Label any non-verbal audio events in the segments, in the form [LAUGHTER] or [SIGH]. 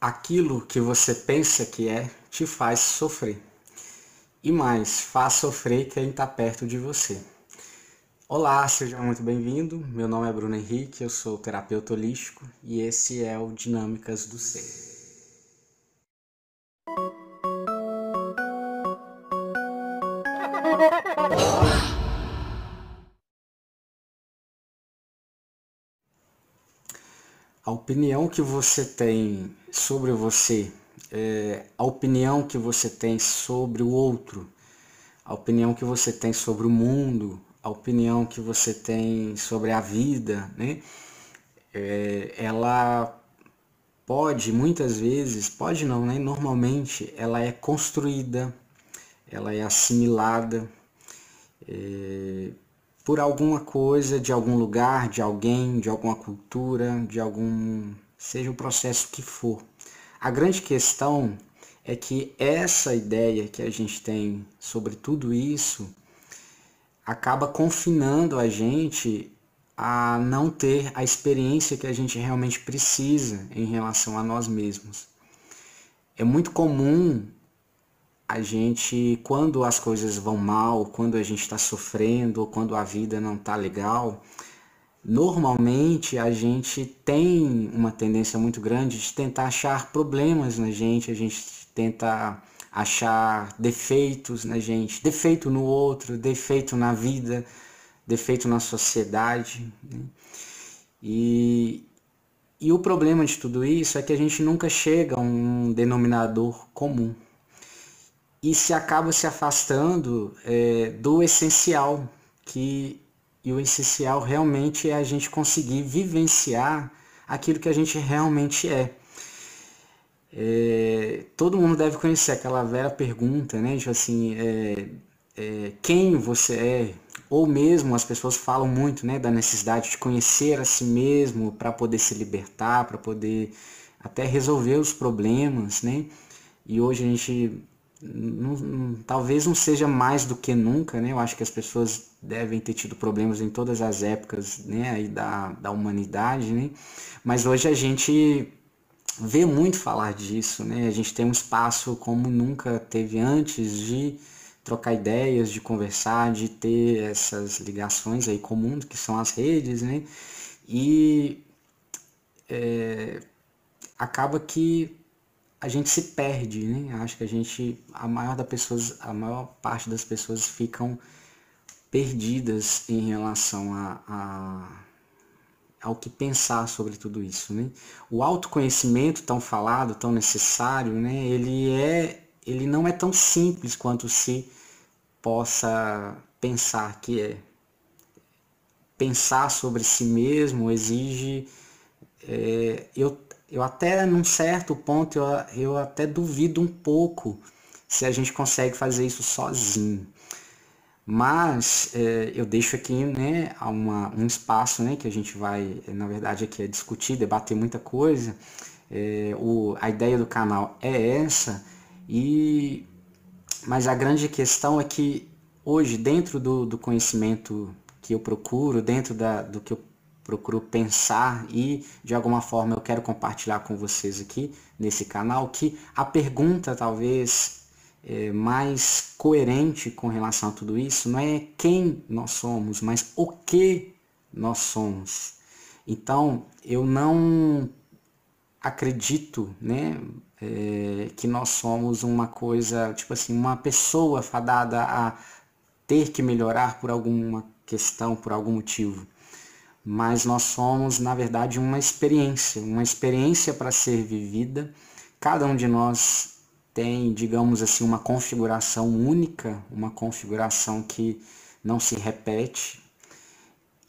aquilo que você pensa que é te faz sofrer. E mais, faz sofrer quem está perto de você. Olá, seja muito bem-vindo. Meu nome é Bruno Henrique, eu sou terapeuta holístico e esse é o Dinâmicas do Ser. [LAUGHS] opinião que você tem sobre você, é, a opinião que você tem sobre o outro, a opinião que você tem sobre o mundo, a opinião que você tem sobre a vida, né? É, ela pode, muitas vezes, pode não, né? Normalmente ela é construída, ela é assimilada é, por alguma coisa, de algum lugar, de alguém, de alguma cultura, de algum. seja o processo que for. A grande questão é que essa ideia que a gente tem sobre tudo isso acaba confinando a gente a não ter a experiência que a gente realmente precisa em relação a nós mesmos. É muito comum a gente, quando as coisas vão mal, quando a gente está sofrendo, quando a vida não está legal, normalmente a gente tem uma tendência muito grande de tentar achar problemas na gente, a gente tenta achar defeitos na gente, defeito no outro, defeito na vida, defeito na sociedade. Né? E, e o problema de tudo isso é que a gente nunca chega a um denominador comum e se acaba se afastando é, do essencial, que e o essencial realmente é a gente conseguir vivenciar aquilo que a gente realmente é. é todo mundo deve conhecer aquela velha pergunta, né? Tipo assim, é, é, quem você é? Ou mesmo as pessoas falam muito, né, da necessidade de conhecer a si mesmo para poder se libertar, para poder até resolver os problemas, né? E hoje a gente não, não, talvez não seja mais do que nunca, né? Eu acho que as pessoas devem ter tido problemas em todas as épocas, né? Aí da, da humanidade, né? Mas hoje a gente vê muito falar disso, né? A gente tem um espaço como nunca teve antes de trocar ideias, de conversar, de ter essas ligações aí comuns que são as redes, né? E é, acaba que a gente se perde, né? Acho que a gente, a maior das pessoas, a maior parte das pessoas ficam perdidas em relação a, a ao que pensar sobre tudo isso, né? O autoconhecimento tão falado, tão necessário, né? Ele é, ele não é tão simples quanto se possa pensar que é. Pensar sobre si mesmo exige é, eu eu até num certo ponto eu, eu até duvido um pouco se a gente consegue fazer isso sozinho. Mas é, eu deixo aqui né, uma, um espaço né, que a gente vai, na verdade, aqui é discutir, debater muita coisa. É, o, a ideia do canal é essa, e, mas a grande questão é que hoje, dentro do, do conhecimento que eu procuro, dentro da, do que eu procuro pensar e de alguma forma eu quero compartilhar com vocês aqui nesse canal que a pergunta talvez é, mais coerente com relação a tudo isso não é quem nós somos, mas o que nós somos. Então eu não acredito, né, é, que nós somos uma coisa tipo assim uma pessoa fadada a ter que melhorar por alguma questão, por algum motivo mas nós somos, na verdade, uma experiência, uma experiência para ser vivida. Cada um de nós tem, digamos assim, uma configuração única, uma configuração que não se repete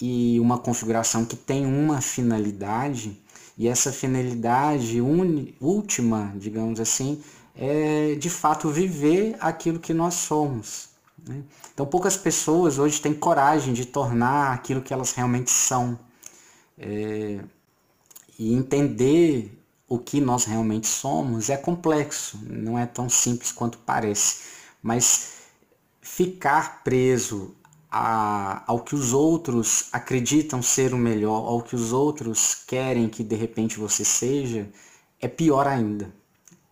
e uma configuração que tem uma finalidade, e essa finalidade última, digamos assim, é de fato viver aquilo que nós somos. Né? Então, poucas pessoas hoje têm coragem de tornar aquilo que elas realmente são. É, e entender o que nós realmente somos é complexo, não é tão simples quanto parece. Mas ficar preso a, ao que os outros acreditam ser o melhor, ao que os outros querem que de repente você seja, é pior ainda.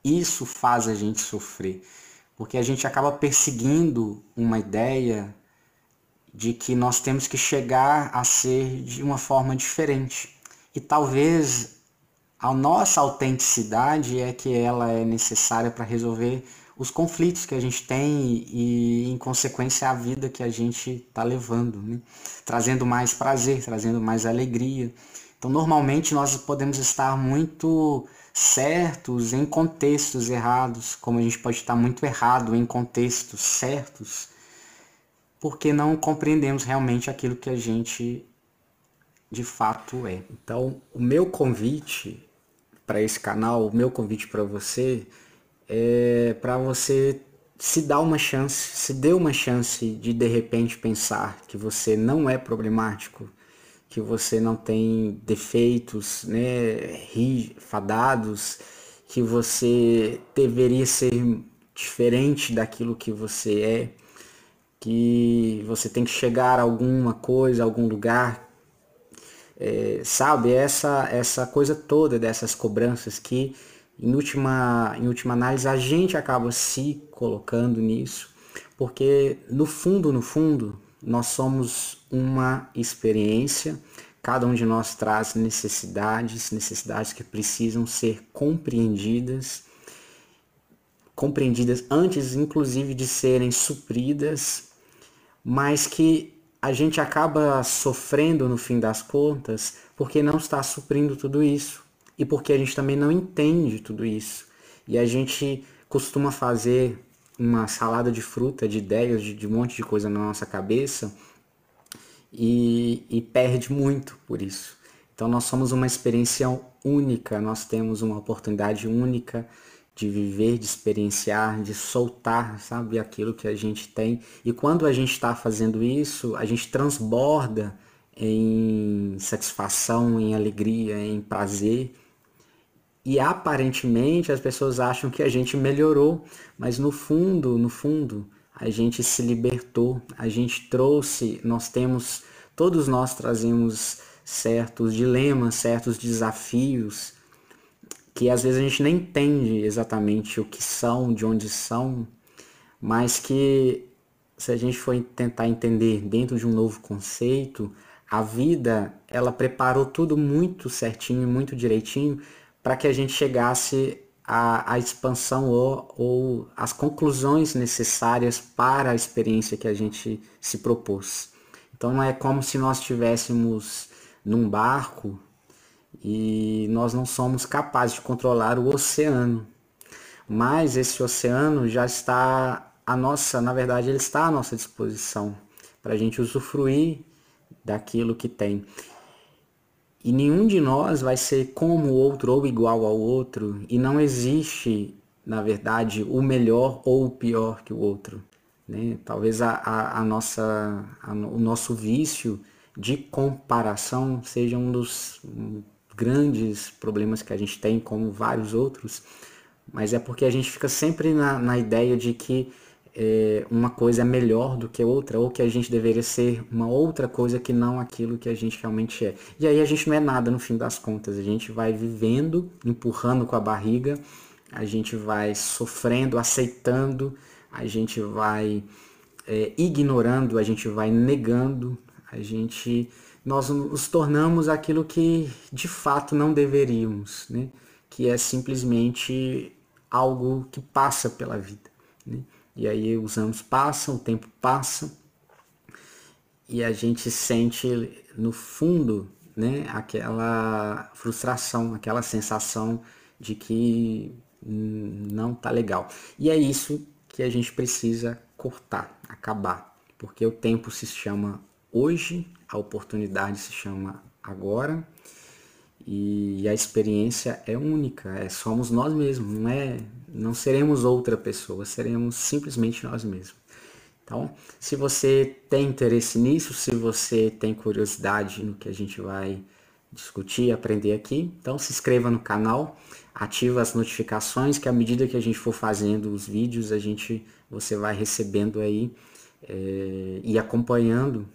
Isso faz a gente sofrer, porque a gente acaba perseguindo uma ideia de que nós temos que chegar a ser de uma forma diferente. E talvez a nossa autenticidade é que ela é necessária para resolver os conflitos que a gente tem e, em consequência, a vida que a gente está levando, né? trazendo mais prazer, trazendo mais alegria. Então, normalmente, nós podemos estar muito certos em contextos errados, como a gente pode estar muito errado em contextos certos, porque não compreendemos realmente aquilo que a gente de fato é. Então, o meu convite para esse canal, o meu convite para você é para você se dar uma chance, se dê uma chance de de repente pensar que você não é problemático, que você não tem defeitos, né, fadados, que você deveria ser diferente daquilo que você é, que você tem que chegar a alguma coisa, a algum lugar, é, sabe? Essa, essa coisa toda dessas cobranças que em última, em última análise, a gente acaba se colocando nisso, porque no fundo, no fundo, nós somos uma experiência, cada um de nós traz necessidades, necessidades que precisam ser compreendidas, compreendidas antes, inclusive, de serem supridas, mas que a gente acaba sofrendo no fim das contas porque não está suprindo tudo isso e porque a gente também não entende tudo isso. E a gente costuma fazer uma salada de fruta, de ideias, de, de um monte de coisa na nossa cabeça e, e perde muito por isso. Então nós somos uma experiência única, nós temos uma oportunidade única de viver, de experienciar, de soltar, sabe, aquilo que a gente tem. E quando a gente está fazendo isso, a gente transborda em satisfação, em alegria, em prazer e aparentemente as pessoas acham que a gente melhorou, mas no fundo, no fundo, a gente se libertou, a gente trouxe, nós temos, todos nós trazemos certos dilemas, certos desafios, que às vezes a gente nem entende exatamente o que são, de onde são, mas que se a gente for tentar entender dentro de um novo conceito, a vida, ela preparou tudo muito certinho, muito direitinho para que a gente chegasse à, à expansão ou, ou as conclusões necessárias para a experiência que a gente se propôs. Então não é como se nós estivéssemos num barco e nós não somos capazes de controlar o oceano. Mas esse oceano já está a nossa, na verdade, ele está à nossa disposição para a gente usufruir daquilo que tem. E nenhum de nós vai ser como o outro ou igual ao outro. E não existe, na verdade, o melhor ou o pior que o outro. Né? Talvez a, a, a nossa, a, o nosso vício de comparação seja um dos grandes problemas que a gente tem, como vários outros. Mas é porque a gente fica sempre na, na ideia de que é, uma coisa é melhor do que outra, ou que a gente deveria ser uma outra coisa que não aquilo que a gente realmente é. E aí a gente não é nada no fim das contas, a gente vai vivendo, empurrando com a barriga, a gente vai sofrendo, aceitando, a gente vai é, ignorando, a gente vai negando, a gente nós nos tornamos aquilo que de fato não deveríamos, né? que é simplesmente algo que passa pela vida. Né? E aí os anos passam, o tempo passa e a gente sente no fundo né, aquela frustração, aquela sensação de que não tá legal. E é isso que a gente precisa cortar, acabar, porque o tempo se chama hoje, a oportunidade se chama agora e a experiência é única, é somos nós mesmos, não é, não seremos outra pessoa, seremos simplesmente nós mesmos. Então, se você tem interesse nisso, se você tem curiosidade no que a gente vai discutir, aprender aqui, então se inscreva no canal, ativa as notificações que à medida que a gente for fazendo os vídeos, a gente você vai recebendo aí é, e acompanhando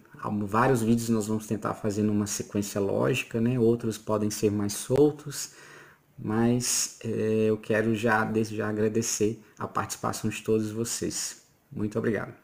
vários vídeos nós vamos tentar fazer numa sequência lógica, né? Outros podem ser mais soltos, mas é, eu quero já, desde já, agradecer a participação de todos vocês. Muito obrigado.